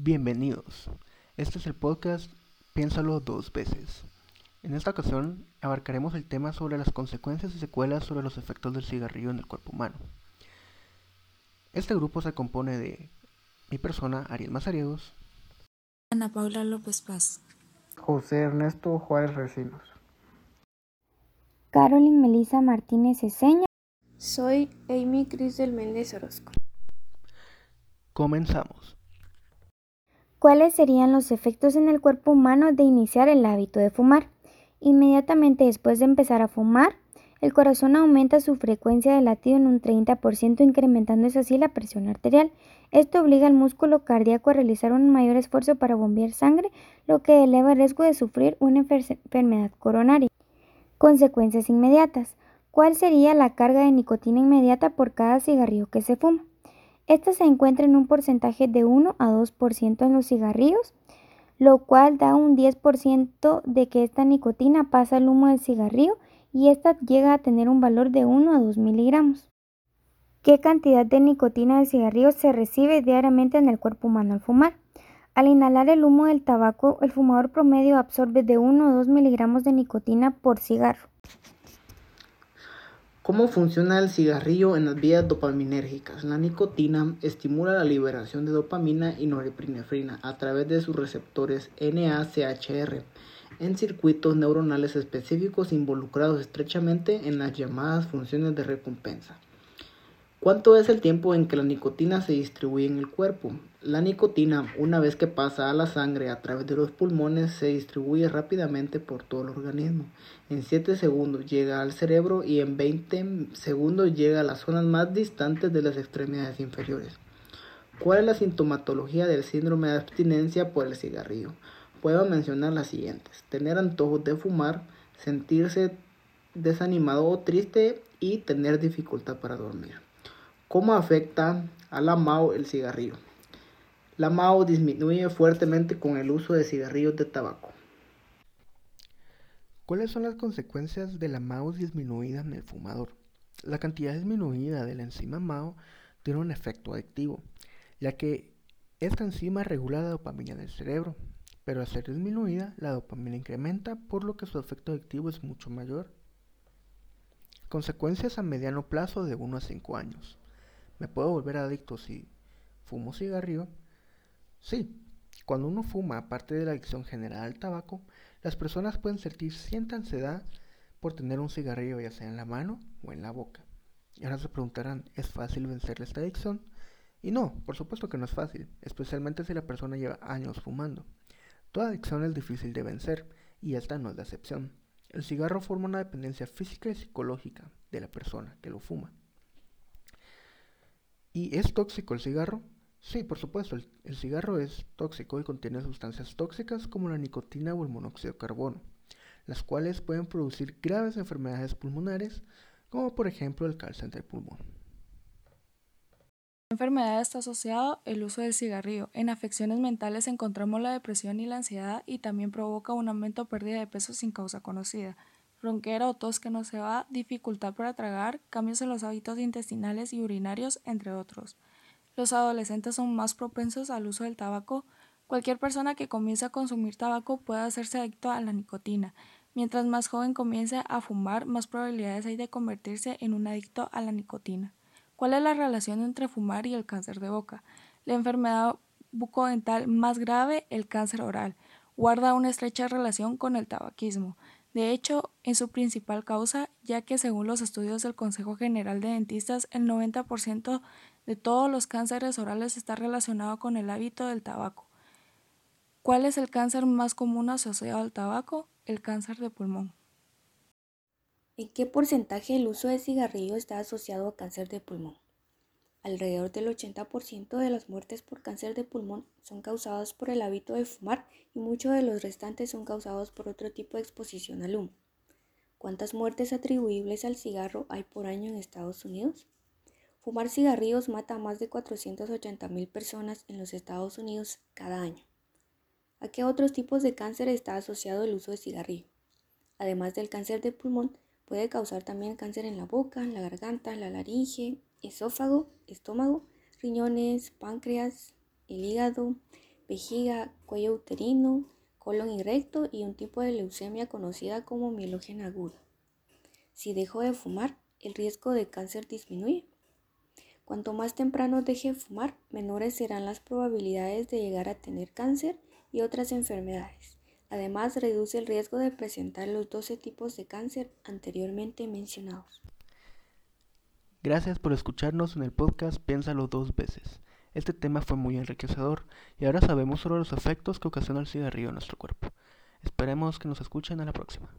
Bienvenidos. Este es el podcast Piénsalo dos veces. En esta ocasión abarcaremos el tema sobre las consecuencias y secuelas sobre los efectos del cigarrillo en el cuerpo humano. Este grupo se compone de mi persona, Ariel Mazariegos, Ana Paula López Paz, José Ernesto Juárez Recinos, Carolyn Melissa Martínez Eseña. Soy Amy Cristel Méndez Orozco. Comenzamos. ¿Cuáles serían los efectos en el cuerpo humano de iniciar el hábito de fumar? Inmediatamente después de empezar a fumar, el corazón aumenta su frecuencia de latido en un 30%, incrementándose así la presión arterial. Esto obliga al músculo cardíaco a realizar un mayor esfuerzo para bombear sangre, lo que eleva el riesgo de sufrir una enfermedad coronaria. Consecuencias inmediatas. ¿Cuál sería la carga de nicotina inmediata por cada cigarrillo que se fuma? Esta se encuentra en un porcentaje de 1 a 2% en los cigarrillos, lo cual da un 10% de que esta nicotina pasa al humo del cigarrillo y esta llega a tener un valor de 1 a 2 miligramos. ¿Qué cantidad de nicotina del cigarrillo se recibe diariamente en el cuerpo humano al fumar? Al inhalar el humo del tabaco, el fumador promedio absorbe de 1 a 2 miligramos de nicotina por cigarro. ¿Cómo funciona el cigarrillo en las vías dopaminérgicas? La nicotina estimula la liberación de dopamina y norepinefrina a través de sus receptores NACHR en circuitos neuronales específicos involucrados estrechamente en las llamadas funciones de recompensa. ¿Cuánto es el tiempo en que la nicotina se distribuye en el cuerpo? La nicotina, una vez que pasa a la sangre a través de los pulmones, se distribuye rápidamente por todo el organismo. En 7 segundos llega al cerebro y en 20 segundos llega a las zonas más distantes de las extremidades inferiores. ¿Cuál es la sintomatología del síndrome de abstinencia por el cigarrillo? Puedo mencionar las siguientes. Tener antojos de fumar, sentirse desanimado o triste y tener dificultad para dormir. ¿Cómo afecta a la MAO el cigarrillo? La MAO disminuye fuertemente con el uso de cigarrillos de tabaco. ¿Cuáles son las consecuencias de la MAO disminuida en el fumador? La cantidad disminuida de la enzima MAO tiene un efecto adictivo, ya que esta enzima regula la dopamina del cerebro, pero al ser disminuida, la dopamina incrementa, por lo que su efecto adictivo es mucho mayor. Consecuencias a mediano plazo de 1 a 5 años. ¿Me puedo volver adicto si fumo cigarrillo? Sí, cuando uno fuma, aparte de la adicción general al tabaco, las personas pueden sentir cierta ansiedad por tener un cigarrillo ya sea en la mano o en la boca. Y ahora se preguntarán, ¿es fácil vencer esta adicción? Y no, por supuesto que no es fácil, especialmente si la persona lleva años fumando. Toda adicción es difícil de vencer, y esta no es la excepción. El cigarro forma una dependencia física y psicológica de la persona que lo fuma. ¿Y es tóxico el cigarro? Sí, por supuesto, el, cigarro es tóxico y contiene sustancias tóxicas como la nicotina o el monóxido de carbono, las cuales pueden producir graves enfermedades pulmonares, como por ejemplo el cáncer del pulmón. La enfermedad está asociado el uso del cigarrillo. En afecciones mentales encontramos la depresión y la ansiedad y también provoca un aumento o pérdida de peso sin causa conocida ronquera o tos que no se va, dificultad para tragar, cambios en los hábitos intestinales y urinarios, entre otros. Los adolescentes son más propensos al uso del tabaco. Cualquier persona que comience a consumir tabaco puede hacerse adicto a la nicotina. Mientras más joven comience a fumar, más probabilidades hay de convertirse en un adicto a la nicotina. ¿Cuál es la relación entre fumar y el cáncer de boca? La enfermedad bucodental más grave, el cáncer oral, guarda una estrecha relación con el tabaquismo. De hecho, es su principal causa, ya que según los estudios del Consejo General de Dentistas, el 90% de todos los cánceres orales está relacionado con el hábito del tabaco. ¿Cuál es el cáncer más común asociado al tabaco? El cáncer de pulmón. ¿En qué porcentaje el uso de cigarrillo está asociado a cáncer de pulmón? Alrededor del 80% de las muertes por cáncer de pulmón son causadas por el hábito de fumar y muchos de los restantes son causados por otro tipo de exposición al humo. ¿Cuántas muertes atribuibles al cigarro hay por año en Estados Unidos? Fumar cigarrillos mata a más de 480.000 personas en los Estados Unidos cada año. ¿A qué otros tipos de cáncer está asociado el uso de cigarrillo? Además del cáncer de pulmón, puede causar también cáncer en la boca, la garganta, la laringe, esófago, estómago, riñones, páncreas, el hígado, vejiga, cuello uterino, colon recto y un tipo de leucemia conocida como mielogenia aguda. Si dejo de fumar, el riesgo de cáncer disminuye. Cuanto más temprano deje de fumar, menores serán las probabilidades de llegar a tener cáncer y otras enfermedades. Además, reduce el riesgo de presentar los 12 tipos de cáncer anteriormente mencionados. Gracias por escucharnos en el podcast Piénsalo dos veces. Este tema fue muy enriquecedor y ahora sabemos sobre los efectos que ocasiona el cigarrillo en nuestro cuerpo. Esperemos que nos escuchen a la próxima.